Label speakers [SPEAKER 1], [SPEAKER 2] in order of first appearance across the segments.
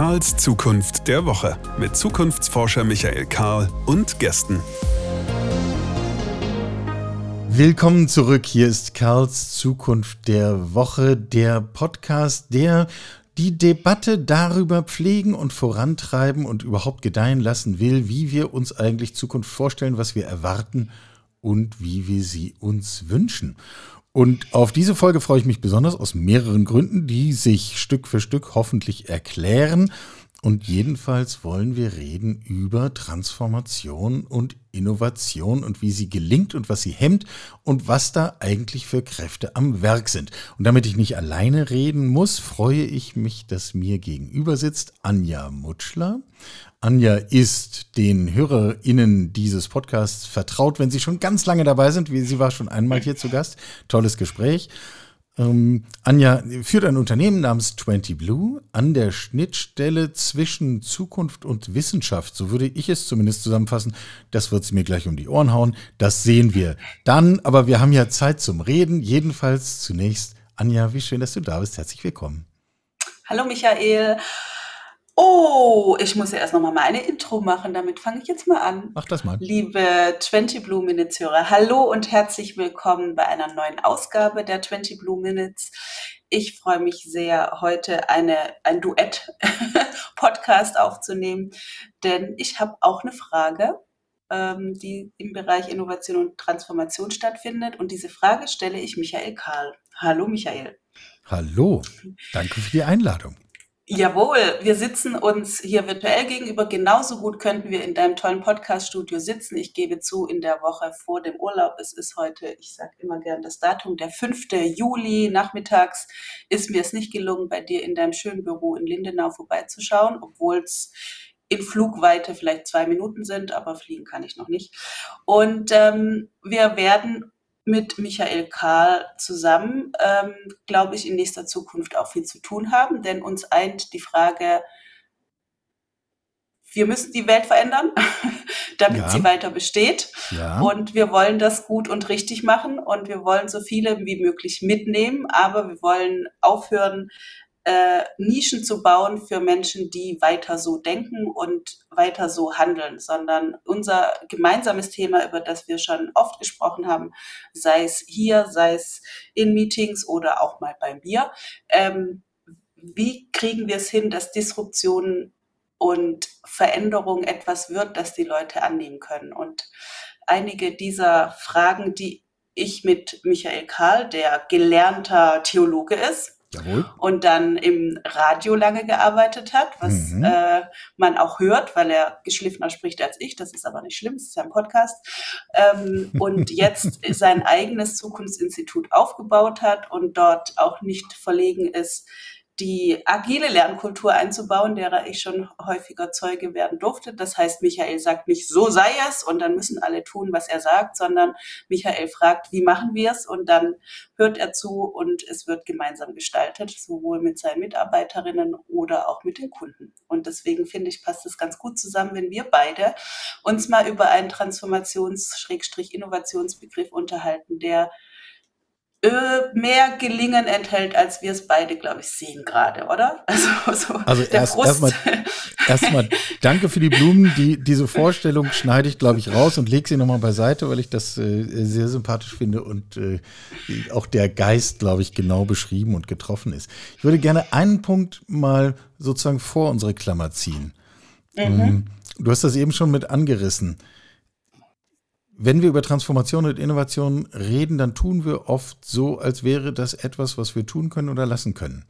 [SPEAKER 1] Karls Zukunft der Woche mit Zukunftsforscher Michael Karl und Gästen.
[SPEAKER 2] Willkommen zurück. Hier ist Karls Zukunft der Woche, der Podcast, der die Debatte darüber pflegen und vorantreiben und überhaupt gedeihen lassen will, wie wir uns eigentlich Zukunft vorstellen, was wir erwarten und wie wir sie uns wünschen. Und auf diese Folge freue ich mich besonders aus mehreren Gründen, die sich Stück für Stück hoffentlich erklären. Und jedenfalls wollen wir reden über Transformation und Innovation und wie sie gelingt und was sie hemmt und was da eigentlich für Kräfte am Werk sind. Und damit ich nicht alleine reden muss, freue ich mich, dass mir gegenüber sitzt Anja Mutschler. Anja ist den HörerInnen dieses Podcasts vertraut, wenn sie schon ganz lange dabei sind. Sie war schon einmal hier zu Gast. Tolles Gespräch. Ähm, Anja führt ein Unternehmen namens 20 Blue an der Schnittstelle zwischen Zukunft und Wissenschaft. So würde ich es zumindest zusammenfassen. Das wird sie mir gleich um die Ohren hauen. Das sehen wir dann. Aber wir haben ja Zeit zum Reden. Jedenfalls zunächst, Anja, wie schön, dass du da bist. Herzlich willkommen.
[SPEAKER 3] Hallo Michael. Oh, ich muss ja erst noch mal meine Intro machen. Damit fange ich jetzt mal an.
[SPEAKER 2] Mach das mal.
[SPEAKER 3] Liebe 20 Blue Minutes Hörer, hallo und herzlich willkommen bei einer neuen Ausgabe der 20 Blue Minutes. Ich freue mich sehr, heute eine, ein Duett-Podcast aufzunehmen, denn ich habe auch eine Frage, ähm, die im Bereich Innovation und Transformation stattfindet. Und diese Frage stelle ich Michael Karl. Hallo Michael.
[SPEAKER 2] Hallo, danke für die Einladung.
[SPEAKER 3] Jawohl, wir sitzen uns hier virtuell gegenüber. Genauso gut könnten wir in deinem tollen Podcast-Studio sitzen. Ich gebe zu, in der Woche vor dem Urlaub, es ist heute, ich sage immer gern das Datum, der 5. Juli nachmittags, ist mir es nicht gelungen, bei dir in deinem schönen Büro in Lindenau vorbeizuschauen, obwohl es in Flugweite vielleicht zwei Minuten sind, aber fliegen kann ich noch nicht. Und ähm, wir werden mit Michael Karl zusammen, ähm, glaube ich, in nächster Zukunft auch viel zu tun haben, denn uns eint die Frage, wir müssen die Welt verändern, damit ja. sie weiter besteht. Ja. Und wir wollen das gut und richtig machen und wir wollen so viele wie möglich mitnehmen, aber wir wollen aufhören, äh, Nischen zu bauen für Menschen, die weiter so denken und weiter so handeln, sondern unser gemeinsames Thema, über das wir schon oft gesprochen haben, sei es hier, sei es in Meetings oder auch mal beim Bier, ähm, wie kriegen wir es hin, dass Disruption und Veränderung etwas wird, das die Leute annehmen können? Und einige dieser Fragen, die ich mit Michael Karl, der gelernter Theologe ist, Jawohl. und dann im Radio lange gearbeitet hat, was mhm. äh, man auch hört, weil er geschliffener spricht als ich. Das ist aber nicht schlimm, es ist ja ein Podcast. Ähm, und jetzt sein eigenes Zukunftsinstitut aufgebaut hat und dort auch nicht verlegen ist, die agile Lernkultur einzubauen, derer ich schon häufiger Zeuge werden durfte. Das heißt, Michael sagt nicht, so sei es und dann müssen alle tun, was er sagt, sondern Michael fragt, wie machen wir es und dann hört er zu und es wird gemeinsam gestaltet, sowohl mit seinen Mitarbeiterinnen oder auch mit den Kunden. Und deswegen finde ich, passt es ganz gut zusammen, wenn wir beide uns mal über einen Transformations-Innovationsbegriff unterhalten, der mehr Gelingen enthält, als wir es beide, glaube ich, sehen gerade, oder?
[SPEAKER 2] Also, so also erst, erstmal erstmal danke für die Blumen. Die, diese Vorstellung schneide ich, glaube ich, raus und lege sie nochmal beiseite, weil ich das äh, sehr sympathisch finde und äh, auch der Geist, glaube ich, genau beschrieben und getroffen ist. Ich würde gerne einen Punkt mal sozusagen vor unsere Klammer ziehen. Mhm. Ähm, du hast das eben schon mit angerissen wenn wir über Transformation und Innovation reden, dann tun wir oft so, als wäre das etwas, was wir tun können oder lassen können.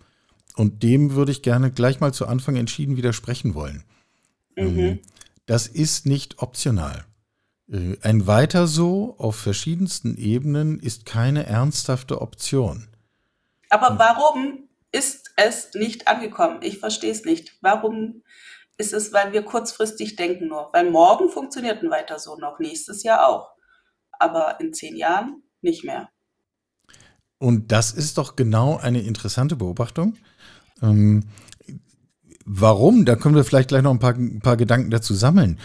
[SPEAKER 2] Und dem würde ich gerne gleich mal zu Anfang entschieden widersprechen wollen. Mhm. Ähm, das ist nicht optional. Äh, ein Weiter so auf verschiedensten Ebenen ist keine ernsthafte Option.
[SPEAKER 3] Aber warum ist es nicht angekommen? Ich verstehe es nicht. Warum ist es, weil wir kurzfristig denken nur. Weil morgen funktioniert ein weiter so noch, nächstes Jahr auch. Aber in zehn Jahren nicht mehr.
[SPEAKER 2] Und das ist doch genau eine interessante Beobachtung. Ähm, warum? Da können wir vielleicht gleich noch ein paar, ein paar Gedanken dazu sammeln.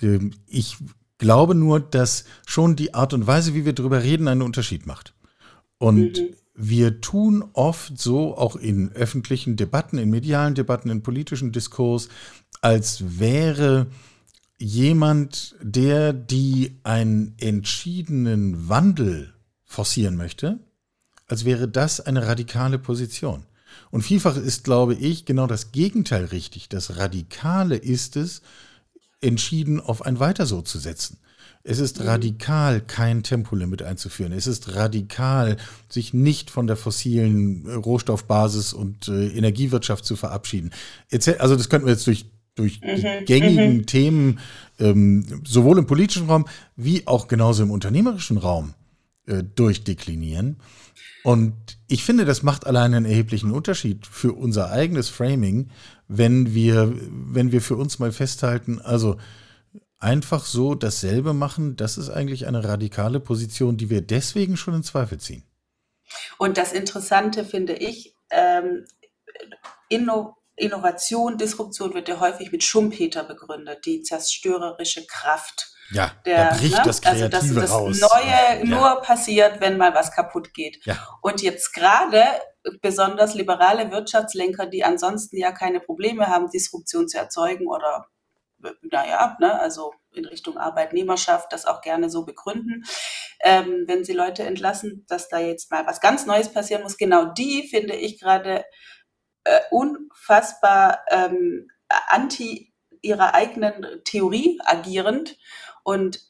[SPEAKER 2] Ähm, ich glaube nur, dass schon die Art und Weise, wie wir darüber reden, einen Unterschied macht. Und mhm. Wir tun oft so, auch in öffentlichen Debatten, in medialen Debatten, in politischen Diskurs, als wäre jemand, der die einen entschiedenen Wandel forcieren möchte, als wäre das eine radikale Position. Und vielfach ist, glaube ich, genau das Gegenteil richtig. Das Radikale ist es, entschieden auf ein Weiter so zu setzen. Es ist mhm. radikal, kein Tempolimit einzuführen. Es ist radikal, sich nicht von der fossilen äh, Rohstoffbasis und äh, Energiewirtschaft zu verabschieden. Also das könnten wir jetzt durch, durch mhm. die gängigen mhm. Themen ähm, sowohl im politischen Raum wie auch genauso im unternehmerischen Raum äh, durchdeklinieren. Und ich finde, das macht allein einen erheblichen Unterschied für unser eigenes Framing, wenn wir, wenn wir für uns mal festhalten, also einfach so dasselbe machen, das ist eigentlich eine radikale Position, die wir deswegen schon in Zweifel ziehen.
[SPEAKER 3] Und das Interessante finde ich, ähm, Inno Innovation, Disruption wird ja häufig mit Schumpeter begründet, die zerstörerische Kraft.
[SPEAKER 2] Ja, der, da bricht ne? das Kreative also
[SPEAKER 3] dass das
[SPEAKER 2] raus.
[SPEAKER 3] Neue ja. nur passiert, wenn mal was kaputt geht. Ja. Und jetzt gerade besonders liberale Wirtschaftslenker, die ansonsten ja keine Probleme haben, Disruption zu erzeugen oder naja, ne, also in Richtung Arbeitnehmerschaft das auch gerne so begründen, ähm, wenn sie Leute entlassen, dass da jetzt mal was ganz Neues passieren muss. Genau die finde ich gerade äh, unfassbar ähm, anti ihrer eigenen Theorie agierend und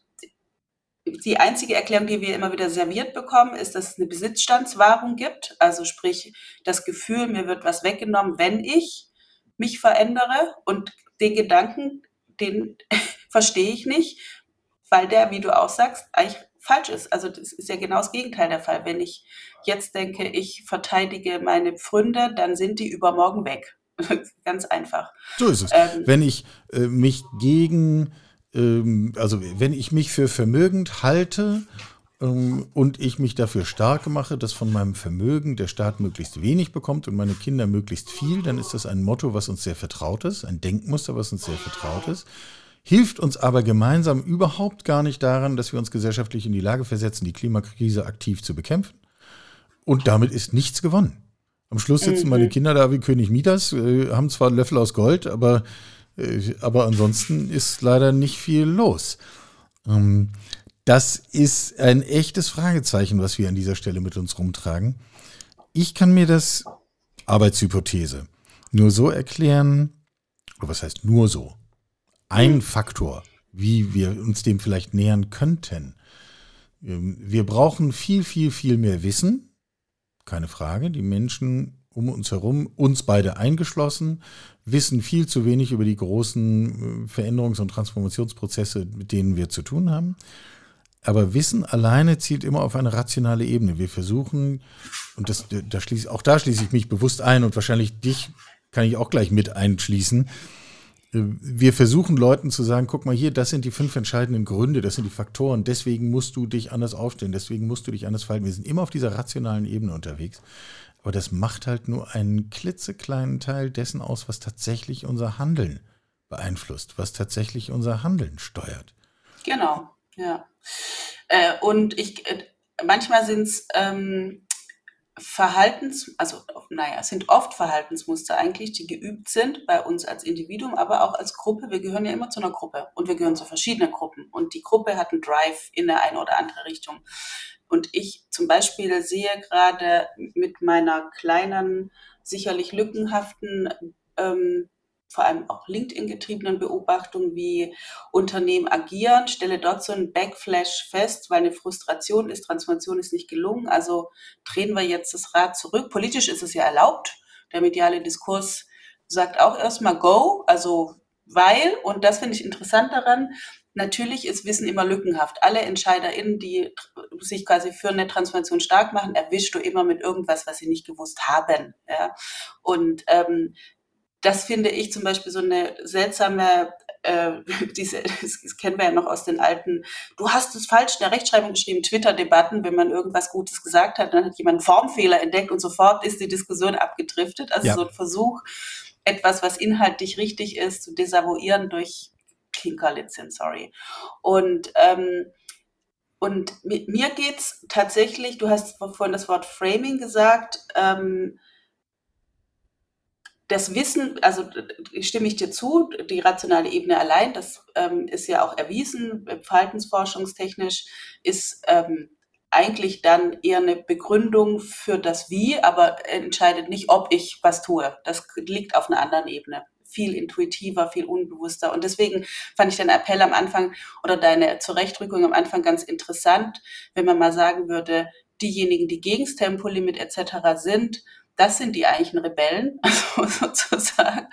[SPEAKER 3] die einzige Erklärung, die wir immer wieder serviert bekommen, ist, dass es eine Besitzstandswahrung gibt. Also sprich, das Gefühl, mir wird was weggenommen, wenn ich mich verändere. Und den Gedanken, den verstehe ich nicht, weil der, wie du auch sagst, eigentlich falsch ist. Also das ist ja genau das Gegenteil der Fall. Wenn ich jetzt denke, ich verteidige meine Pfründe, dann sind die übermorgen weg. Ganz einfach.
[SPEAKER 2] So ist es. Ähm, wenn ich äh, mich gegen, ähm, also wenn ich mich für vermögend halte und ich mich dafür stark mache, dass von meinem Vermögen der Staat möglichst wenig bekommt und meine Kinder möglichst viel, dann ist das ein Motto, was uns sehr vertraut ist, ein Denkmuster, was uns sehr vertraut ist hilft uns aber gemeinsam überhaupt gar nicht daran, dass wir uns gesellschaftlich in die Lage versetzen, die Klimakrise aktiv zu bekämpfen. Und damit ist nichts gewonnen. Am Schluss sitzen mhm. meine Kinder da wie König Midas, äh, haben zwar Löffel aus Gold, aber, äh, aber ansonsten ist leider nicht viel los. Das ist ein echtes Fragezeichen, was wir an dieser Stelle mit uns rumtragen. Ich kann mir das Arbeitshypothese nur so erklären, oder was heißt nur so? ein Faktor, wie wir uns dem vielleicht nähern könnten. Ähm, wir brauchen viel, viel, viel mehr Wissen. Keine Frage. Die Menschen um uns herum, uns beide eingeschlossen, wissen viel zu wenig über die großen äh, Veränderungs- und Transformationsprozesse, mit denen wir zu tun haben. Aber Wissen alleine zielt immer auf eine rationale Ebene. Wir versuchen, und das, da schließ, auch da schließe ich mich bewusst ein und wahrscheinlich dich kann ich auch gleich mit einschließen, wir versuchen Leuten zu sagen, guck mal hier, das sind die fünf entscheidenden Gründe, das sind die Faktoren, deswegen musst du dich anders aufstellen, deswegen musst du dich anders verhalten. Wir sind immer auf dieser rationalen Ebene unterwegs. Aber das macht halt nur einen klitzekleinen Teil dessen aus, was tatsächlich unser Handeln beeinflusst, was tatsächlich unser Handeln steuert.
[SPEAKER 3] Genau, ja. Äh, und ich, äh, manchmal sind es ähm, Verhaltens, also naja, es sind oft Verhaltensmuster eigentlich, die geübt sind bei uns als Individuum, aber auch als Gruppe. Wir gehören ja immer zu einer Gruppe und wir gehören zu verschiedenen Gruppen und die Gruppe hat einen Drive in eine oder andere Richtung. Und ich zum Beispiel sehe gerade mit meiner kleinen, sicherlich lückenhaften ähm, vor allem auch LinkedIn-getriebenen Beobachtungen, wie Unternehmen agieren, stelle dort so einen Backflash fest, weil eine Frustration ist, Transformation ist nicht gelungen. Also drehen wir jetzt das Rad zurück. Politisch ist es ja erlaubt. Der mediale Diskurs sagt auch erstmal Go, also weil, und das finde ich interessant daran, natürlich ist Wissen immer lückenhaft. Alle EntscheiderInnen, die sich quasi für eine Transformation stark machen, erwischst du immer mit irgendwas, was sie nicht gewusst haben. Ja? Und ähm, das finde ich zum Beispiel so eine seltsame, äh, diese, das kennen wir ja noch aus den alten, du hast es falsch in der Rechtschreibung geschrieben, Twitter-Debatten, wenn man irgendwas Gutes gesagt hat, dann hat jemand einen Formfehler entdeckt und sofort ist die Diskussion abgedriftet. Also ja. so ein Versuch, etwas, was inhaltlich richtig ist, zu desavouieren durch Kinkerlitzchen, sorry. Und ähm, und mir geht es tatsächlich, du hast vorhin das Wort Framing gesagt, ähm, das Wissen, also stimme ich dir zu, die rationale Ebene allein, das ähm, ist ja auch erwiesen, verhaltensforschungstechnisch, ist ähm, eigentlich dann eher eine Begründung für das Wie, aber entscheidet nicht, ob ich was tue. Das liegt auf einer anderen Ebene. Viel intuitiver, viel unbewusster. Und deswegen fand ich deinen Appell am Anfang oder deine Zurechtrückung am Anfang ganz interessant, wenn man mal sagen würde, diejenigen, die gegen das Tempolimit etc. sind, das sind die eigentlichen Rebellen, also sozusagen.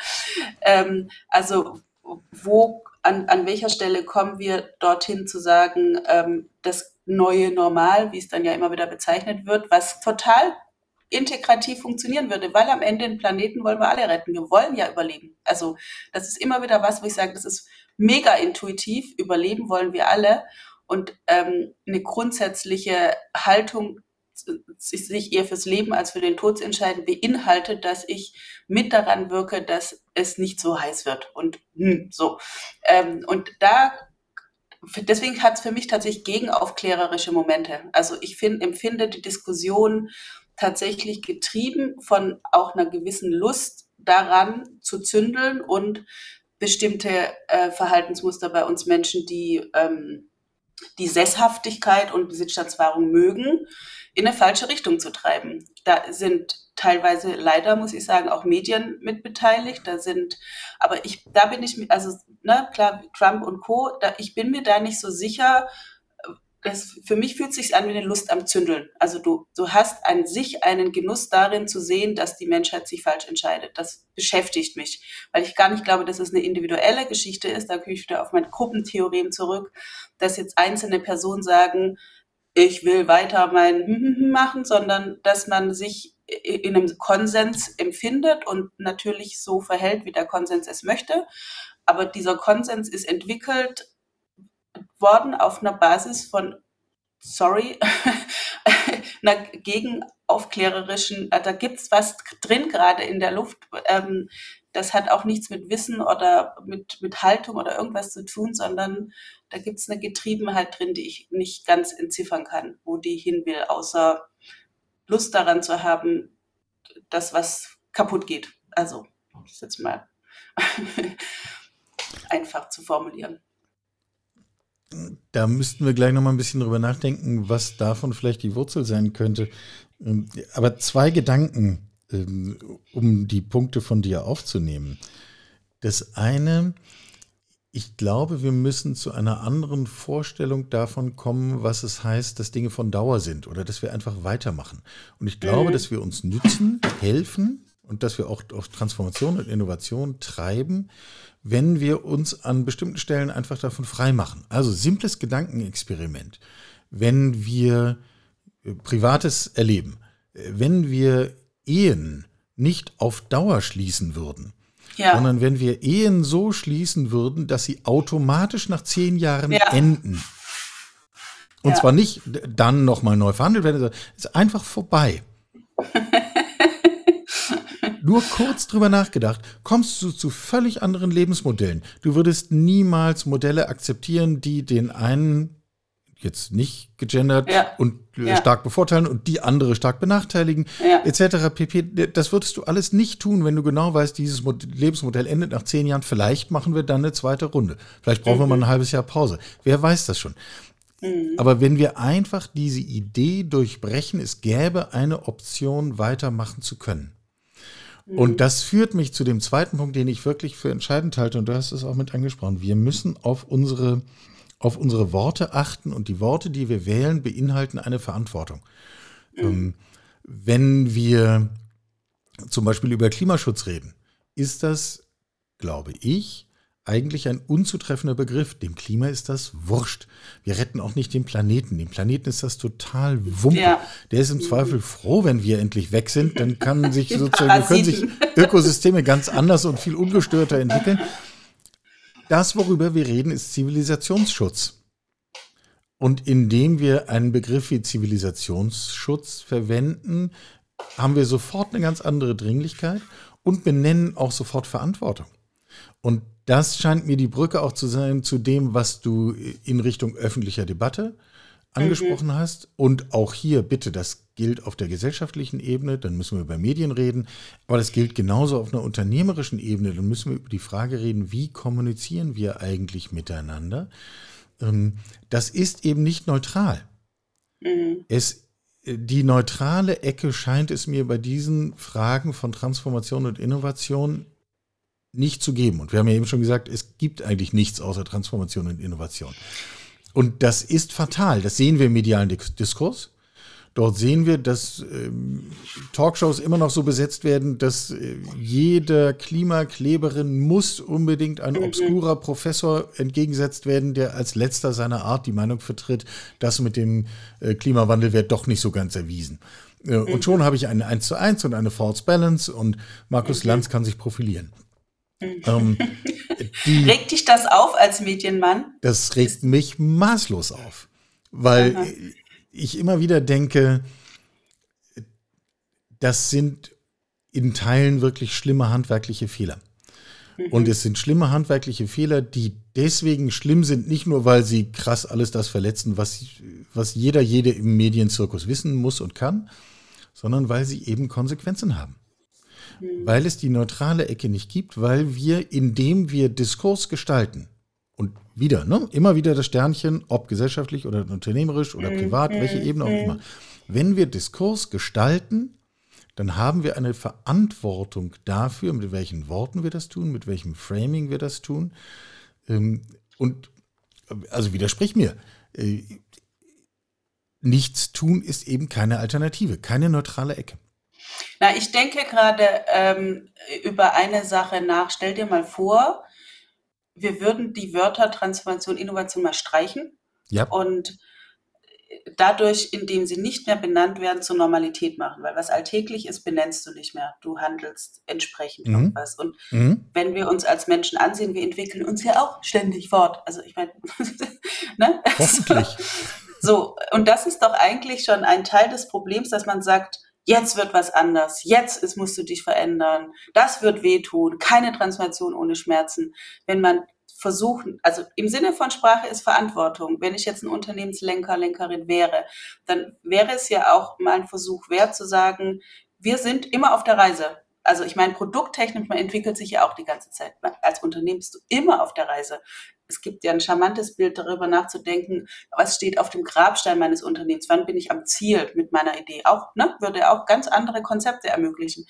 [SPEAKER 3] Ähm, also wo, an, an welcher Stelle kommen wir dorthin zu sagen, ähm, das neue Normal, wie es dann ja immer wieder bezeichnet wird, was total integrativ funktionieren würde, weil am Ende den Planeten wollen wir alle retten. Wir wollen ja überleben. Also das ist immer wieder was, wo ich sage, das ist mega intuitiv. Überleben wollen wir alle. Und ähm, eine grundsätzliche Haltung sich eher fürs Leben als für den Tod zu entscheiden, beinhaltet, dass ich mit daran wirke, dass es nicht so heiß wird und hm, so. Ähm, und da deswegen hat es für mich tatsächlich gegenaufklärerische Momente. Also ich find, empfinde die Diskussion tatsächlich getrieben von auch einer gewissen Lust daran zu zündeln und bestimmte äh, Verhaltensmuster bei uns Menschen, die ähm, die Sesshaftigkeit und Besitzstandswahrung mögen, in eine falsche Richtung zu treiben. Da sind teilweise leider, muss ich sagen, auch Medien mit beteiligt. Da sind, aber ich, da bin ich, also, ne, klar, Trump und Co., da, ich bin mir da nicht so sicher, das, für mich fühlt es sich an wie eine Lust am Zündeln. Also du, du hast an sich einen Genuss darin zu sehen, dass die Menschheit sich falsch entscheidet. Das beschäftigt mich, weil ich gar nicht glaube, dass es eine individuelle Geschichte ist. Da komme ich wieder auf mein Gruppentheorem zurück, dass jetzt einzelne Personen sagen, ich will weiter mein machen, sondern dass man sich in einem Konsens empfindet und natürlich so verhält, wie der Konsens es möchte. Aber dieser Konsens ist entwickelt worden auf einer Basis von, sorry, einer gegenaufklärerischen, da gibt es was drin gerade in der Luft. Ähm, das hat auch nichts mit Wissen oder mit, mit Haltung oder irgendwas zu tun, sondern da gibt es eine Getriebenheit drin, die ich nicht ganz entziffern kann, wo die hin will, außer Lust daran zu haben, dass was kaputt geht. Also, das ist jetzt mal einfach zu formulieren.
[SPEAKER 2] Da müssten wir gleich noch mal ein bisschen drüber nachdenken, was davon vielleicht die Wurzel sein könnte. Ähm, aber zwei Gedanken, ähm, um die Punkte von dir aufzunehmen. Das eine, ich glaube, wir müssen zu einer anderen Vorstellung davon kommen, was es heißt, dass Dinge von Dauer sind oder dass wir einfach weitermachen. Und ich glaube, mhm. dass wir uns nützen, helfen und dass wir auch auf Transformation und Innovation treiben, wenn wir uns an bestimmten Stellen einfach davon frei machen. Also simples Gedankenexperiment. Wenn wir Privates erleben, wenn wir Ehen nicht auf Dauer schließen würden, ja. sondern wenn wir Ehen so schließen würden, dass sie automatisch nach zehn Jahren ja. enden. Und ja. zwar nicht dann nochmal neu verhandelt werden, sondern es ist einfach vorbei. Nur kurz drüber nachgedacht, kommst du zu völlig anderen Lebensmodellen. Du würdest niemals Modelle akzeptieren, die den einen jetzt nicht gegendert ja. und ja. stark bevorteilen und die andere stark benachteiligen, ja. etc. pp. Das würdest du alles nicht tun, wenn du genau weißt, dieses Lebensmodell endet nach zehn Jahren. Vielleicht machen wir dann eine zweite Runde. Vielleicht brauchen mhm. wir mal ein halbes Jahr Pause. Wer weiß das schon. Mhm. Aber wenn wir einfach diese Idee durchbrechen, es gäbe eine Option, weitermachen zu können. Mhm. Und das führt mich zu dem zweiten Punkt, den ich wirklich für entscheidend halte, und du hast es auch mit angesprochen. Wir müssen auf unsere auf unsere Worte achten und die Worte, die wir wählen, beinhalten eine Verantwortung. Mhm. Ähm, wenn wir zum Beispiel über Klimaschutz reden, ist das, glaube ich, eigentlich ein unzutreffender Begriff. Dem Klima ist das wurscht. Wir retten auch nicht den Planeten. Dem Planeten ist das total wumpe. Ja. Der ist im Zweifel froh, wenn wir endlich weg sind. Dann kann sich sozusagen, können sich Ökosysteme ganz anders und viel ungestörter entwickeln. Das, worüber wir reden, ist Zivilisationsschutz. Und indem wir einen Begriff wie Zivilisationsschutz verwenden, haben wir sofort eine ganz andere Dringlichkeit und benennen auch sofort Verantwortung. Und das scheint mir die Brücke auch zu sein zu dem, was du in Richtung öffentlicher Debatte angesprochen mhm. hast. Und auch hier, bitte, das gilt auf der gesellschaftlichen Ebene, dann müssen wir über Medien reden, aber das gilt genauso auf einer unternehmerischen Ebene. Dann müssen wir über die Frage reden, wie kommunizieren wir eigentlich miteinander. Ähm, das ist eben nicht neutral. Mhm. Es, die neutrale Ecke scheint es mir bei diesen Fragen von Transformation und Innovation nicht zu geben. Und wir haben ja eben schon gesagt, es gibt eigentlich nichts außer Transformation und Innovation. Und das ist fatal. Das sehen wir im medialen Diskurs. Dort sehen wir, dass ähm, Talkshows immer noch so besetzt werden, dass äh, jeder Klimakleberin muss unbedingt ein obskurer Professor entgegensetzt werden, der als letzter seiner Art die Meinung vertritt, das mit dem äh, Klimawandel wird doch nicht so ganz erwiesen. Äh, und schon habe ich eine 1 zu 1 und eine False Balance und Markus mhm. Lanz kann sich profilieren.
[SPEAKER 3] Ähm, die, regt dich das auf als Medienmann?
[SPEAKER 2] Das regt mich maßlos auf, weil Aha. ich immer wieder denke, das sind in Teilen wirklich schlimme handwerkliche Fehler. Mhm. Und es sind schlimme handwerkliche Fehler, die deswegen schlimm sind, nicht nur, weil sie krass alles das verletzen, was, was jeder, jede im Medienzirkus wissen muss und kann, sondern weil sie eben Konsequenzen haben. Mhm. weil es die neutrale Ecke nicht gibt, weil wir, indem wir Diskurs gestalten, und wieder, ne, immer wieder das Sternchen, ob gesellschaftlich oder unternehmerisch oder mhm. privat, welche Ebene auch mhm. immer. Wenn wir Diskurs gestalten, dann haben wir eine Verantwortung dafür, mit welchen Worten wir das tun, mit welchem Framing wir das tun. Ähm, und also widersprich mir. Äh, nichts tun ist eben keine Alternative, keine neutrale Ecke.
[SPEAKER 3] Na, ich denke gerade ähm, über eine Sache nach. Stell dir mal vor, wir würden die Wörter Transformation, Innovation mal streichen
[SPEAKER 2] ja.
[SPEAKER 3] und dadurch, indem sie nicht mehr benannt werden, zur Normalität machen. Weil was alltäglich ist, benennst du nicht mehr. Du handelst entsprechend mhm. was. Und mhm. wenn wir uns als Menschen ansehen, wir entwickeln uns ja auch ständig fort. Also ich meine, ne?
[SPEAKER 2] Hoffentlich.
[SPEAKER 3] So, und das ist doch eigentlich schon ein Teil des Problems, dass man sagt, jetzt wird was anders, jetzt ist, musst du dich verändern, das wird wehtun, keine Transformation ohne Schmerzen. Wenn man versucht, also im Sinne von Sprache ist Verantwortung. Wenn ich jetzt ein Unternehmenslenker, Lenkerin wäre, dann wäre es ja auch mal ein Versuch wert zu sagen, wir sind immer auf der Reise. Also ich meine, produkttechnisch, man entwickelt sich ja auch die ganze Zeit. Als Unternehmen bist du immer auf der Reise es gibt ja ein charmantes Bild darüber nachzudenken, was steht auf dem Grabstein meines Unternehmens, wann bin ich am Ziel mit meiner Idee. Auch, ne, würde auch ganz andere Konzepte ermöglichen.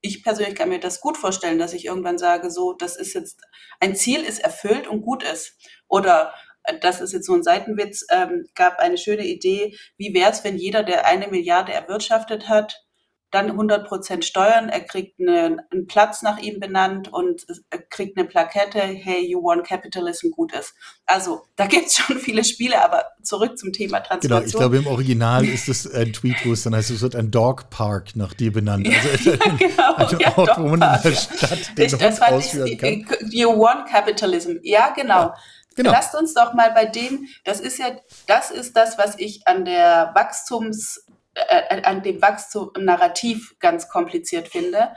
[SPEAKER 3] Ich persönlich kann mir das gut vorstellen, dass ich irgendwann sage, so, das ist jetzt, ein Ziel ist erfüllt und gut ist. Oder äh, das ist jetzt so ein Seitenwitz, ähm, gab eine schöne Idee, wie wäre es, wenn jeder, der eine Milliarde erwirtschaftet hat, dann 100% Steuern, er kriegt eine, einen Platz nach ihm benannt und er kriegt eine Plakette, hey, you won capitalism, gut ist. Also, da gibt es schon viele Spiele, aber zurück zum Thema Transformation.
[SPEAKER 2] Genau, ich glaube, im Original ist es ein Tweet, wo es dann heißt, es wird ein Dog Park nach dir benannt. Also
[SPEAKER 3] ja, genau, ein ja, Ort, wo man in der Stadt den ich, Hund ausführen kann. You won capitalism, ja, genau. Ja. Genau. Lasst uns doch mal bei dem, das ist ja, das ist das, was ich an der Wachstums- äh, an dem Wachstum Narrativ ganz kompliziert finde,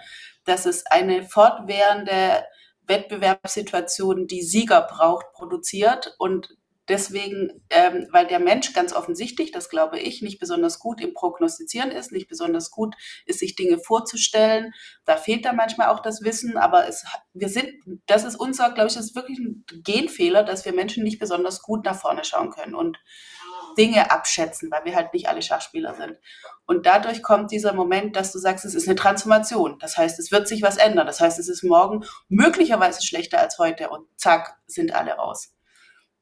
[SPEAKER 3] dass es eine fortwährende Wettbewerbssituation, die Sieger braucht, produziert und deswegen, ähm, weil der Mensch ganz offensichtlich, das glaube ich, nicht besonders gut im Prognostizieren ist, nicht besonders gut ist, sich Dinge vorzustellen. Da fehlt da manchmal auch das Wissen, aber es, wir sind, das ist unser, glaube ich, das ist wirklich ein Genfehler, dass wir Menschen nicht besonders gut nach vorne schauen können. Und Dinge abschätzen, weil wir halt nicht alle Schachspieler sind. Und dadurch kommt dieser Moment, dass du sagst, es ist eine Transformation. Das heißt, es wird sich was ändern. Das heißt, es ist morgen möglicherweise schlechter als heute und zack, sind alle raus.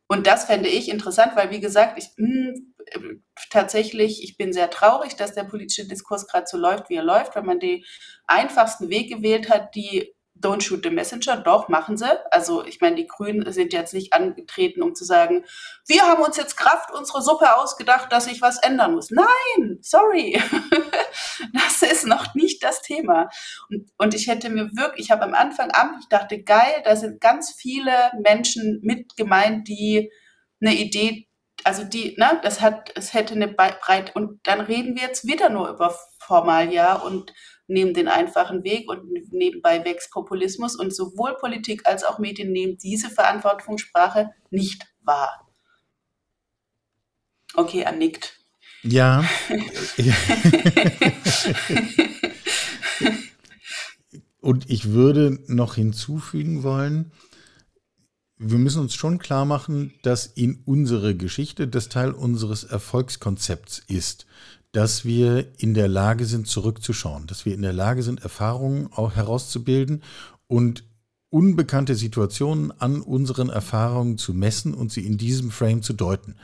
[SPEAKER 3] Und das fände ich interessant, weil wie gesagt, ich mh, hm, tatsächlich, ich bin sehr traurig, dass der politische Diskurs gerade so läuft, wie er läuft, weil man den einfachsten Weg gewählt hat, die Don't shoot the messenger, doch, machen sie. Also ich meine, die Grünen sind jetzt nicht angetreten, um zu sagen, wir haben uns jetzt Kraft unsere Suppe ausgedacht, dass sich was ändern muss. Nein, sorry, das ist noch nicht das Thema. Und, und ich hätte mir wirklich, ich habe am Anfang an, ich dachte, geil, da sind ganz viele Menschen mit gemeint, die eine Idee, also die, ne, das hat, es hätte eine Breite, und dann reden wir jetzt wieder nur über Formalia und nehmen den einfachen Weg und nebenbei wächst Populismus und sowohl Politik als auch Medien nehmen diese Verantwortungssprache nicht wahr. Okay, er nickt.
[SPEAKER 2] Ja. Und ich würde noch hinzufügen wollen, wir müssen uns schon klar machen, dass in unsere Geschichte das Teil unseres Erfolgskonzepts ist, dass wir in der Lage sind, zurückzuschauen, dass wir in der Lage sind, Erfahrungen auch herauszubilden und unbekannte Situationen an unseren Erfahrungen zu messen und sie in diesem Frame zu deuten.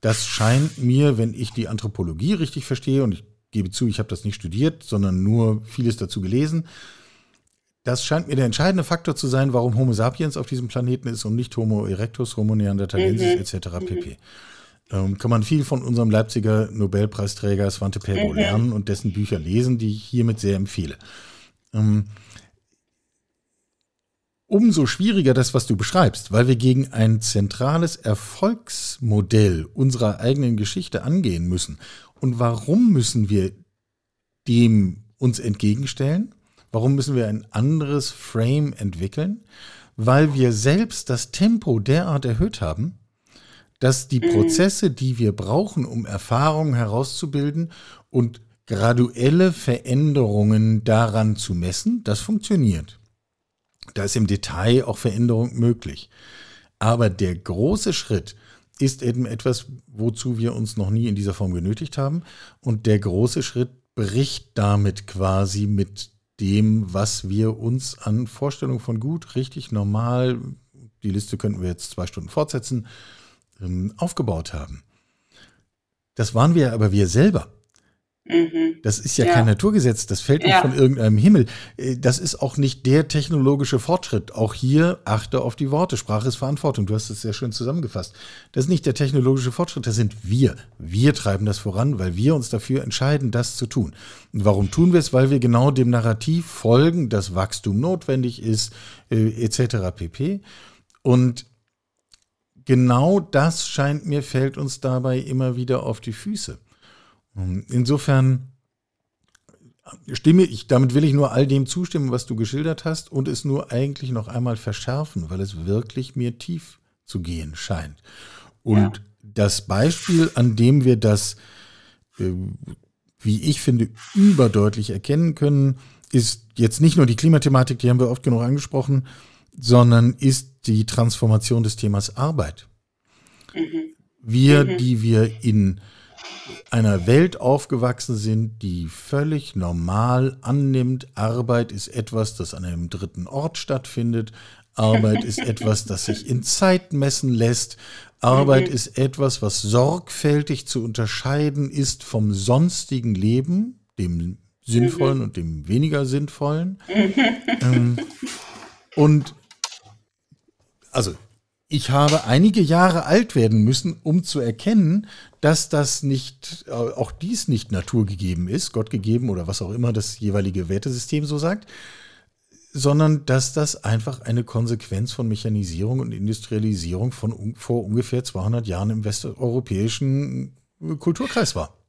[SPEAKER 2] Das scheint mir, wenn ich die Anthropologie richtig verstehe, und ich gebe zu, ich habe das nicht studiert, sondern nur vieles dazu gelesen, das scheint mir der entscheidende Faktor zu sein, warum Homo sapiens auf diesem Planeten ist und nicht Homo erectus, Homo neanderthalensis mhm. etc. pp. Ähm, kann man viel von unserem Leipziger Nobelpreisträger Svante Pääbo mhm. lernen und dessen Bücher lesen, die ich hiermit sehr empfehle. Ähm, umso schwieriger das, was du beschreibst, weil wir gegen ein zentrales Erfolgsmodell unserer eigenen Geschichte angehen müssen. Und warum müssen wir dem uns entgegenstellen? Warum müssen wir ein anderes Frame entwickeln? Weil wir selbst das Tempo derart erhöht haben, dass die mhm. Prozesse, die wir brauchen, um Erfahrungen herauszubilden und graduelle Veränderungen daran zu messen, das funktioniert. Da ist im Detail auch Veränderung möglich. Aber der große Schritt ist eben etwas, wozu wir uns noch nie in dieser Form genötigt haben. Und der große Schritt bricht damit quasi mit dem, was wir uns an Vorstellungen von gut, richtig, normal, die Liste könnten wir jetzt zwei Stunden fortsetzen, ähm, aufgebaut haben. Das waren wir aber wir selber. Mhm. Das ist ja, ja, kein Naturgesetz, das fällt nicht ja. von irgendeinem Himmel. Äh, das ist auch nicht der technologische Fortschritt. Auch hier achte auf die Worte. Sprache ist Verantwortung. Du hast es sehr schön zusammengefasst. Das ist nicht der technologische Fortschritt, das sind wir. Wir treiben das voran, weil wir uns dafür entscheiden, das zu tun. Und warum tun wir es? Weil wir genau dem Narrativ folgen, dass Wachstum notwendig ist, äh, etc. pp. Und genau das scheint mir, fällt uns dabei immer wieder auf die Füße. Ähm, insofern stimme ich, damit will ich nur all dem zustimmen, was du geschildert hast und es nur eigentlich noch einmal verschärfen, weil es wirklich mir tief zu gehen scheint. Und ja. das Beispiel, an dem wir das, äh, wie ich finde, überdeutlich erkennen können, ist jetzt nicht nur die Klimathematik, die haben wir oft genug angesprochen, sondern ist die Transformation des Themas Arbeit. Mhm. Wir, mhm. die wir in einer Welt aufgewachsen sind, die völlig normal annimmt, Arbeit ist etwas, das an einem dritten Ort stattfindet, Arbeit ist etwas, das sich in Zeit messen lässt, Arbeit mhm. ist etwas, was sorgfältig zu unterscheiden ist vom sonstigen Leben, dem sinnvollen mhm. und dem weniger sinnvollen. ähm, und also ich habe einige Jahre alt werden müssen, um zu erkennen, dass das nicht, äh, auch dies nicht naturgegeben ist, Gott gegeben oder was auch immer das jeweilige Wertesystem so sagt, sondern dass das einfach eine Konsequenz von Mechanisierung und Industrialisierung von vor ungefähr 200 Jahren im westeuropäischen Kulturkreis war.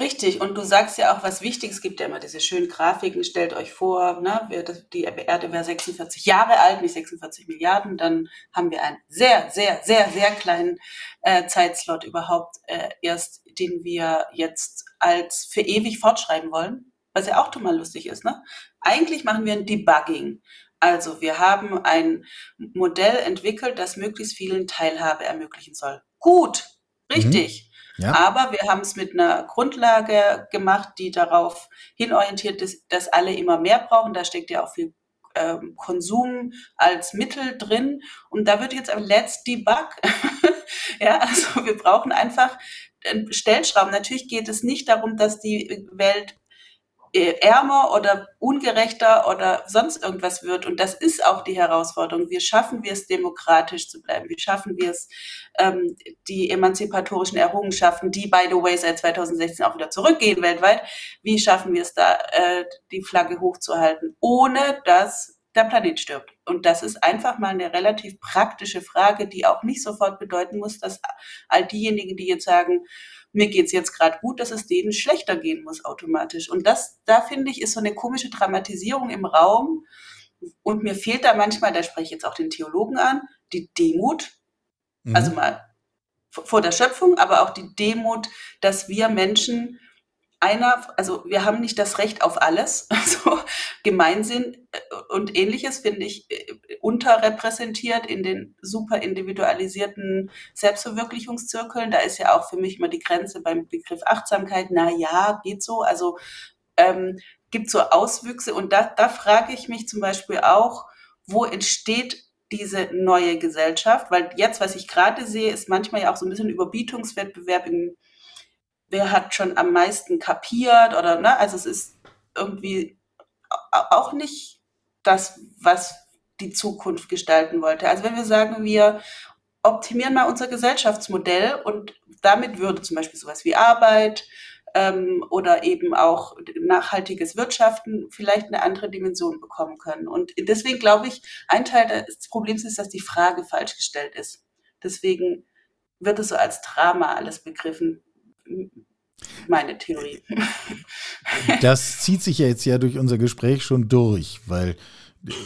[SPEAKER 3] Richtig, und du sagst ja auch was Wichtiges, es gibt ja immer diese schönen Grafiken, stellt euch vor, ne, die Erde wäre 46 Jahre alt, nicht 46 Milliarden, dann haben wir einen sehr, sehr, sehr, sehr kleinen äh, Zeitslot überhaupt äh, erst, den wir jetzt als für ewig fortschreiben wollen, was ja auch total lustig ist. Ne? Eigentlich machen wir ein Debugging. Also wir haben ein Modell entwickelt, das möglichst vielen Teilhabe ermöglichen soll. Gut, richtig. Ja. Aber wir haben es mit einer Grundlage gemacht, die darauf hinorientiert ist, dass alle immer mehr brauchen. Da steckt ja auch viel ähm, Konsum als Mittel drin. Und da wird jetzt am Let's Debug. ja, also wir brauchen einfach Stellschrauben. Natürlich geht es nicht darum, dass die Welt ärmer oder ungerechter oder sonst irgendwas wird. Und das ist auch die Herausforderung. Wie schaffen wir es, demokratisch zu bleiben? Wie schaffen wir es, ähm, die emanzipatorischen Errungenschaften, die, by the way, seit 2016 auch wieder zurückgehen weltweit, wie schaffen wir es da, äh, die Flagge hochzuhalten, ohne dass der Planet stirbt? Und das ist einfach mal eine relativ praktische Frage, die auch nicht sofort bedeuten muss, dass all diejenigen, die jetzt sagen, mir geht's jetzt gerade gut, dass es denen schlechter gehen muss automatisch. Und das, da finde ich, ist so eine komische Dramatisierung im Raum. Und mir fehlt da manchmal, da spreche ich jetzt auch den Theologen an, die Demut. Mhm. Also mal vor der Schöpfung, aber auch die Demut, dass wir Menschen einer, also wir haben nicht das Recht auf alles. Also Gemeinsinn äh, und ähnliches finde ich äh, unterrepräsentiert in den super individualisierten Selbstverwirklichungszirkeln. Da ist ja auch für mich immer die Grenze beim Begriff Achtsamkeit, na ja, geht so. Also ähm, gibt so Auswüchse und da, da frage ich mich zum Beispiel auch, wo entsteht diese neue Gesellschaft? Weil jetzt, was ich gerade sehe, ist manchmal ja auch so ein bisschen Überbietungswettbewerb in wer hat schon am meisten kapiert oder ne, also es ist irgendwie auch nicht das, was die Zukunft gestalten wollte. Also wenn wir sagen, wir optimieren mal unser Gesellschaftsmodell und damit würde zum Beispiel sowas wie Arbeit ähm, oder eben auch nachhaltiges Wirtschaften vielleicht eine andere Dimension bekommen können. Und deswegen glaube ich, ein Teil des Problems ist, dass die Frage falsch gestellt ist. Deswegen wird es so als Drama alles begriffen meine Theorie.
[SPEAKER 2] Das zieht sich ja jetzt ja durch unser Gespräch schon durch, weil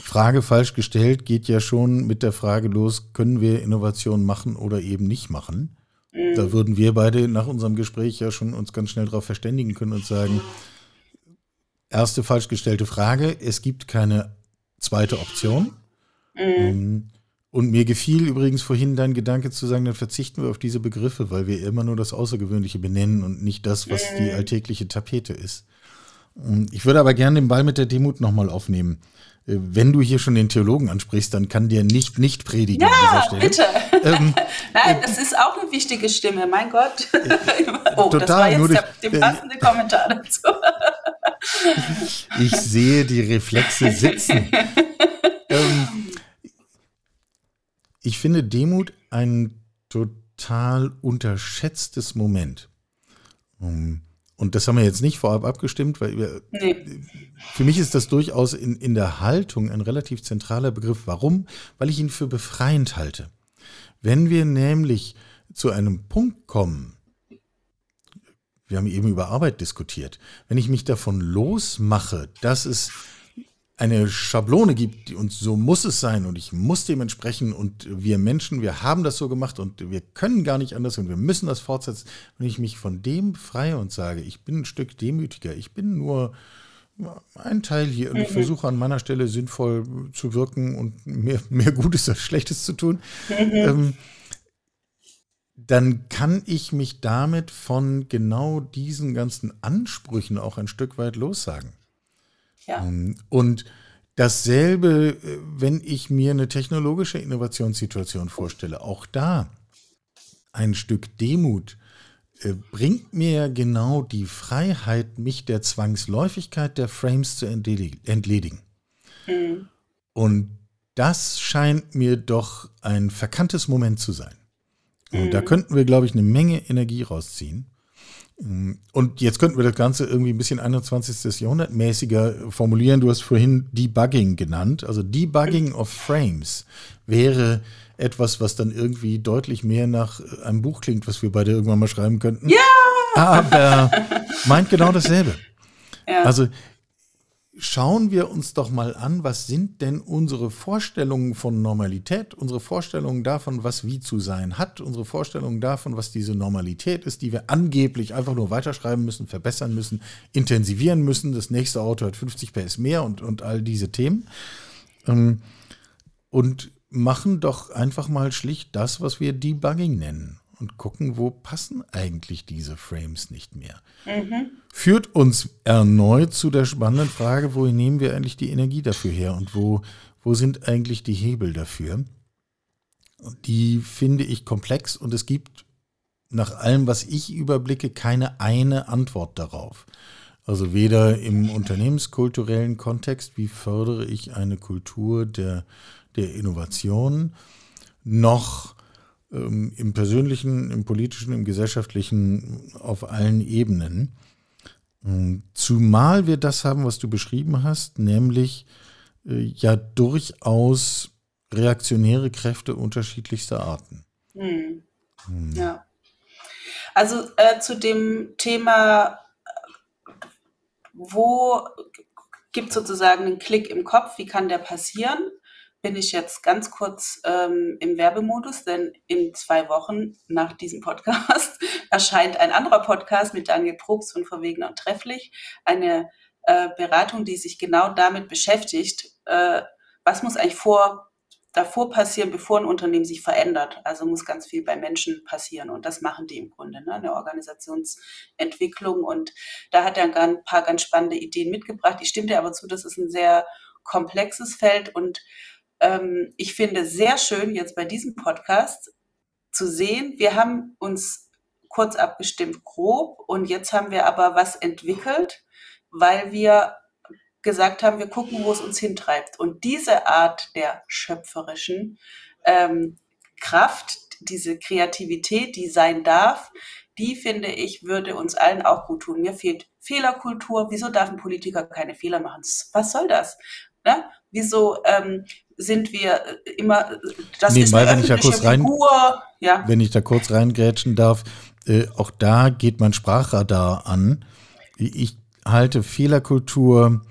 [SPEAKER 2] Frage falsch gestellt geht ja schon mit der Frage los, können wir Innovation machen oder eben nicht machen? Mhm. Da würden wir beide nach unserem Gespräch ja schon uns ganz schnell darauf verständigen können und sagen, erste falsch gestellte Frage, es gibt keine zweite Option. Mhm. Ähm, und mir gefiel übrigens vorhin dein Gedanke zu sagen, dann verzichten wir auf diese Begriffe, weil wir immer nur das Außergewöhnliche benennen und nicht das, was die alltägliche Tapete ist. Ich würde aber gerne den Ball mit der Demut nochmal aufnehmen. Äh, wenn du hier schon den Theologen ansprichst, dann kann der nicht nicht predigen
[SPEAKER 3] ja, an dieser Stelle. bitte. Ähm, Nein, das ist auch eine wichtige Stimme, mein Gott. oh, total, das war jetzt der, der äh, passende Kommentar dazu.
[SPEAKER 2] ich sehe die Reflexe sitzen. ähm, ich finde Demut ein total unterschätztes Moment. Und das haben wir jetzt nicht vorab abgestimmt, weil wir, nee. für mich ist das durchaus in, in der Haltung ein relativ zentraler Begriff. Warum? Weil ich ihn für befreiend halte. Wenn wir nämlich zu einem Punkt kommen, wir haben eben über Arbeit diskutiert, wenn ich mich davon losmache, dass es eine Schablone gibt und so muss es sein und ich muss dementsprechend und wir Menschen, wir haben das so gemacht und wir können gar nicht anders und wir müssen das fortsetzen. Wenn ich mich von dem freie und sage, ich bin ein Stück demütiger, ich bin nur ein Teil hier und ich mhm. versuche an meiner Stelle sinnvoll zu wirken und mehr, mehr Gutes als Schlechtes zu tun, mhm. ähm, dann kann ich mich damit von genau diesen ganzen Ansprüchen auch ein Stück weit lossagen. Ja. Ähm, und dasselbe, äh, wenn ich mir eine technologische Innovationssituation vorstelle, auch da ein Stück Demut äh, bringt mir genau die Freiheit, mich der Zwangsläufigkeit der Frames zu entledigen. Mhm. Und das scheint mir doch ein verkanntes Moment zu sein. Und mhm. da könnten wir, glaube ich, eine Menge Energie rausziehen. Und jetzt könnten wir das Ganze irgendwie ein bisschen 21. Jahrhundert mäßiger formulieren. Du hast vorhin Debugging genannt. Also Debugging of Frames wäre etwas, was dann irgendwie deutlich mehr nach einem Buch klingt, was wir beide irgendwann mal schreiben könnten.
[SPEAKER 3] Ja!
[SPEAKER 2] Aber meint genau dasselbe. Ja. Also schauen wir uns doch mal an, was sind denn unsere Vorstellungen von Normalität, unsere Vorstellungen davon, was wie zu sein hat, unsere Vorstellungen davon, was diese Normalität ist, die wir angeblich einfach nur weiterschreiben müssen, verbessern müssen, intensivieren müssen. Das nächste Auto hat 50 PS mehr und, und all diese Themen. Ähm, und machen doch einfach mal schlicht das, was wir Debugging nennen und gucken, wo passen eigentlich diese Frames nicht mehr. Mhm. Führt uns erneut zu der spannenden Frage, wohin nehmen wir eigentlich die Energie dafür her und wo, wo sind eigentlich die Hebel dafür? Und die finde ich komplex und es gibt nach allem, was ich überblicke, keine eine Antwort darauf. Also weder im unternehmenskulturellen Kontext, wie fördere ich eine Kultur der, der Innovation, noch ähm, im persönlichen, im politischen, im gesellschaftlichen, auf allen Ebenen. Ähm, zumal wir das haben, was du beschrieben hast, nämlich äh, ja durchaus reaktionäre Kräfte unterschiedlichster Arten. Hm.
[SPEAKER 3] Hm. Ja. Also äh, zu dem Thema, wo gibt es sozusagen einen Klick im Kopf, wie kann der passieren? Bin ich jetzt ganz kurz ähm, im Werbemodus, denn in zwei Wochen nach diesem Podcast erscheint ein anderer Podcast mit Daniel Probst von Verwegen und Trefflich, eine äh, Beratung, die sich genau damit beschäftigt, äh, was muss eigentlich vor davor passieren, bevor ein Unternehmen sich verändert. Also muss ganz viel bei Menschen passieren und das machen die im Grunde, ne? eine Organisationsentwicklung. Und da hat er ein paar ganz spannende Ideen mitgebracht. Ich stimme dir aber zu, das ist ein sehr komplexes Feld und ähm, ich finde sehr schön jetzt bei diesem Podcast zu sehen, wir haben uns kurz abgestimmt grob und jetzt haben wir aber was entwickelt, weil wir gesagt haben, wir gucken, wo es uns hintreibt. Und diese Art der schöpferischen ähm, Kraft, diese Kreativität, die sein darf, die finde ich, würde uns allen auch gut tun. Mir fehlt Fehlerkultur. Wieso darf ein Politiker keine Fehler machen? Was soll das? Ne? Wieso ähm, sind wir immer,
[SPEAKER 2] das Nebenbei, ist eine wenn ich da kurz rein, ja. Wenn ich da kurz reingrätschen darf, äh, auch da geht mein Sprachradar an. Ich halte Fehlerkultur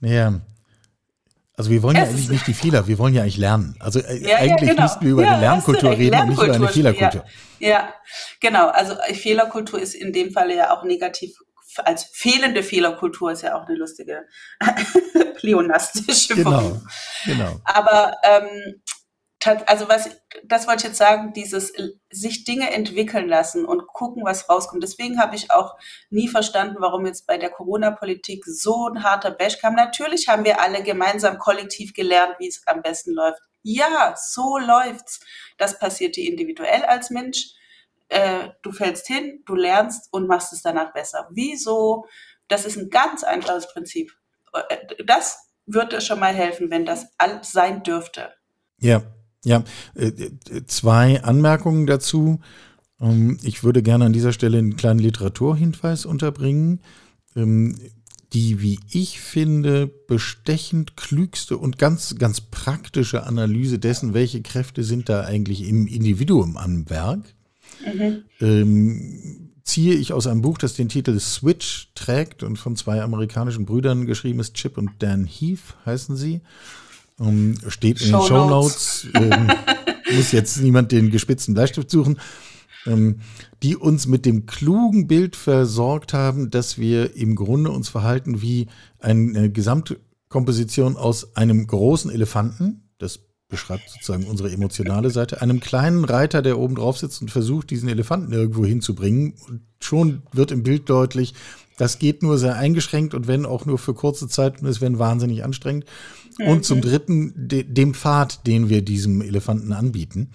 [SPEAKER 2] naja, also wir wollen es ja eigentlich nicht die Fehler, wir wollen ja eigentlich lernen. Also äh, ja, eigentlich ja, genau. müssten wir über ja, eine Lernkultur reden Lernkultur und nicht über eine Fehlerkultur.
[SPEAKER 3] Ja, genau. Also äh, Fehlerkultur ist in dem Falle ja auch negativ als fehlende Fehlerkultur ist ja auch eine lustige pleonastische
[SPEAKER 2] Form. Genau, genau.
[SPEAKER 3] Aber ähm, also was, das wollte ich jetzt sagen, dieses sich Dinge entwickeln lassen und gucken, was rauskommt. Deswegen habe ich auch nie verstanden, warum jetzt bei der Corona-Politik so ein harter Bash kam. Natürlich haben wir alle gemeinsam kollektiv gelernt, wie es am besten läuft. Ja, so läuft's. Das passiert dir individuell als Mensch. Äh, du fällst hin, du lernst und machst es danach besser. Wieso? Das ist ein ganz einfaches Prinzip. Äh, das würde schon mal helfen, wenn das alles sein dürfte.
[SPEAKER 2] Ja, ja, äh, äh, zwei Anmerkungen dazu. Ähm, ich würde gerne an dieser Stelle einen kleinen Literaturhinweis unterbringen. Ähm, die, wie ich finde, bestechend klügste und ganz, ganz praktische Analyse dessen, welche Kräfte sind da eigentlich im Individuum am Werk, mhm. ähm, ziehe ich aus einem Buch, das den Titel Switch trägt und von zwei amerikanischen Brüdern geschrieben ist, Chip und Dan Heath heißen sie. Um, steht in Show den Show Notes. ähm, muss jetzt niemand den gespitzten Bleistift suchen. Ähm, die uns mit dem klugen Bild versorgt haben, dass wir im Grunde uns verhalten wie eine Gesamtkomposition aus einem großen Elefanten. Das beschreibt sozusagen unsere emotionale Seite, einem kleinen Reiter, der oben drauf sitzt und versucht, diesen Elefanten irgendwo hinzubringen. Und schon wird im Bild deutlich, das geht nur sehr eingeschränkt und wenn auch nur für kurze Zeit und es wäre wahnsinnig anstrengend. Und zum Dritten de, dem Pfad, den wir diesem Elefanten anbieten.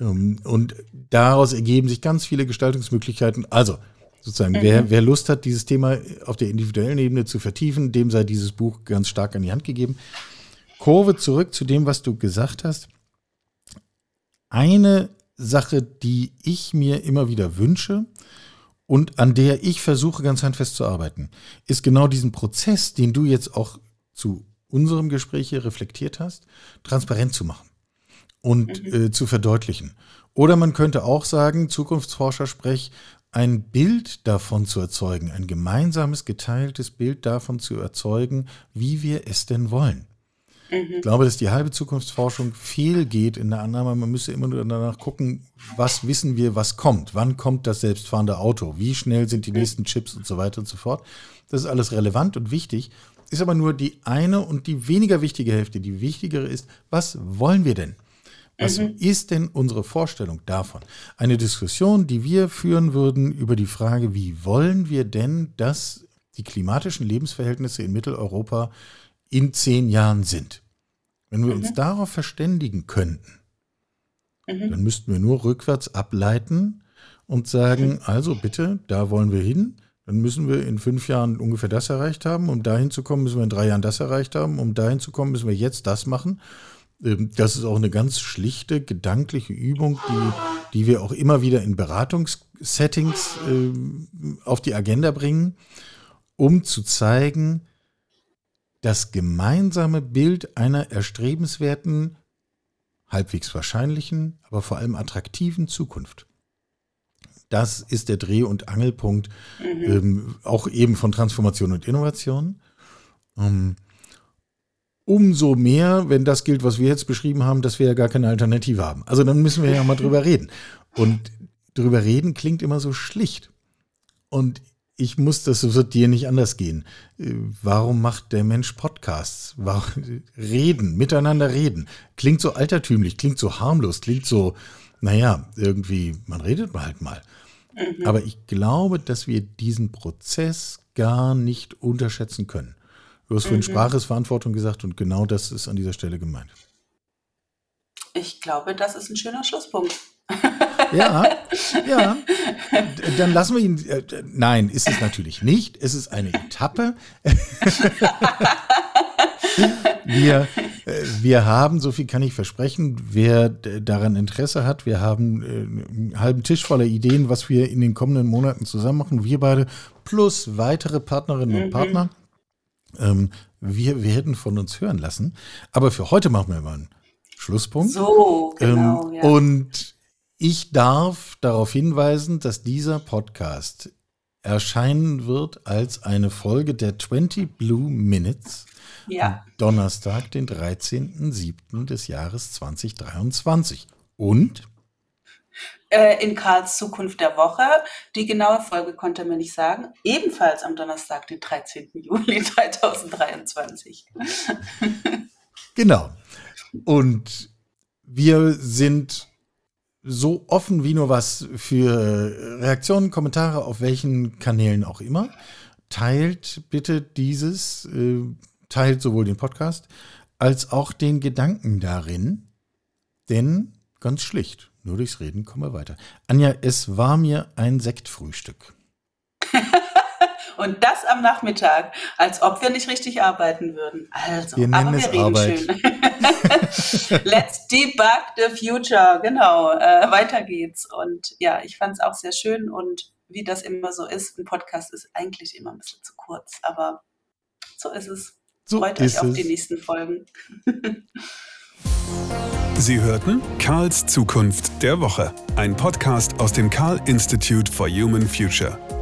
[SPEAKER 2] Ähm, und daraus ergeben sich ganz viele Gestaltungsmöglichkeiten. Also sozusagen, mhm. wer, wer Lust hat, dieses Thema auf der individuellen Ebene zu vertiefen, dem sei dieses Buch ganz stark an die Hand gegeben. Kurve zurück zu dem, was du gesagt hast. Eine Sache, die ich mir immer wieder wünsche und an der ich versuche, ganz handfest zu arbeiten, ist genau diesen Prozess, den du jetzt auch zu unserem Gespräch hier reflektiert hast, transparent zu machen und äh, zu verdeutlichen. Oder man könnte auch sagen, Zukunftsforscher sprech, ein Bild davon zu erzeugen, ein gemeinsames, geteiltes Bild davon zu erzeugen, wie wir es denn wollen. Mhm. Ich glaube, dass die halbe Zukunftsforschung fehlgeht in der Annahme, man müsse immer nur danach gucken, was wissen wir, was kommt. Wann kommt das selbstfahrende Auto? Wie schnell sind die mhm. nächsten Chips und so weiter und so fort. Das ist alles relevant und wichtig ist aber nur die eine und die weniger wichtige Hälfte. Die wichtigere ist, was wollen wir denn? Was mhm. ist denn unsere Vorstellung davon? Eine Diskussion, die wir führen würden über die Frage, wie wollen wir denn, dass die klimatischen Lebensverhältnisse in Mitteleuropa in zehn Jahren sind? Wenn wir mhm. uns darauf verständigen könnten, mhm. dann müssten wir nur rückwärts ableiten und sagen, mhm. also bitte, da wollen wir hin dann müssen wir in fünf Jahren ungefähr das erreicht haben. Um dahin zu kommen, müssen wir in drei Jahren das erreicht haben. Um dahin zu kommen, müssen wir jetzt das machen. Ähm, das ist auch eine ganz schlichte gedankliche Übung, die, die wir auch immer wieder in Beratungssettings äh, auf die Agenda bringen, um zu zeigen, das gemeinsame Bild einer erstrebenswerten, halbwegs wahrscheinlichen, aber vor allem attraktiven Zukunft. Das ist der Dreh- und Angelpunkt mhm. ähm, auch eben von Transformation und Innovation. Ähm, umso mehr, wenn das gilt, was wir jetzt beschrieben haben, dass wir ja gar keine Alternative haben. Also dann müssen wir ja mal drüber reden. Und drüber reden klingt immer so schlicht. Und ich muss, das wird dir nicht anders gehen. Äh, warum macht der Mensch Podcasts? Warum, reden, miteinander reden. Klingt so altertümlich, klingt so harmlos, klingt so, naja, irgendwie, man redet halt mal. Mhm. Aber ich glaube, dass wir diesen Prozess gar nicht unterschätzen können. Du hast vorhin mhm. Sprache ist Verantwortung gesagt und genau das ist an dieser Stelle gemeint.
[SPEAKER 3] Ich glaube, das ist ein schöner Schlusspunkt.
[SPEAKER 2] Ja, ja. Dann lassen wir ihn. Äh, nein, ist es natürlich nicht. Es ist eine Etappe. wir, äh, wir haben, so viel kann ich versprechen, wer daran Interesse hat, wir haben äh, einen halben Tisch voller Ideen, was wir in den kommenden Monaten zusammen machen. Wir beide plus weitere Partnerinnen und mhm. Partner. Ähm, wir werden von uns hören lassen. Aber für heute machen wir mal einen Schlusspunkt.
[SPEAKER 3] So, genau.
[SPEAKER 2] Ähm, ja. Und ich darf darauf hinweisen, dass dieser Podcast erscheinen wird als eine Folge der 20 Blue Minutes. Ja. Donnerstag, den 13.07. des Jahres 2023. Und?
[SPEAKER 3] Äh, in Karls Zukunft der Woche. Die genaue Folge konnte er mir nicht sagen. Ebenfalls am Donnerstag, den 13. Juli 2023.
[SPEAKER 2] genau. Und wir sind so offen wie nur was für Reaktionen, Kommentare auf welchen Kanälen auch immer. Teilt bitte dieses, äh, teilt sowohl den Podcast als auch den Gedanken darin, denn ganz schlicht, nur durchs Reden kommen wir weiter. Anja, es war mir ein Sektfrühstück.
[SPEAKER 3] Und das am Nachmittag, als ob wir nicht richtig arbeiten würden. Also,
[SPEAKER 2] wir aber wir reden Arbeit. schön.
[SPEAKER 3] Let's debug the future. Genau, äh, weiter geht's. Und ja, ich fand es auch sehr schön. Und wie das immer so ist, ein Podcast ist eigentlich immer ein bisschen zu kurz. Aber so ist es. So Freut euch auf es. die nächsten Folgen.
[SPEAKER 1] Sie hörten Karls Zukunft der Woche, ein Podcast aus dem Karl Institute for Human Future.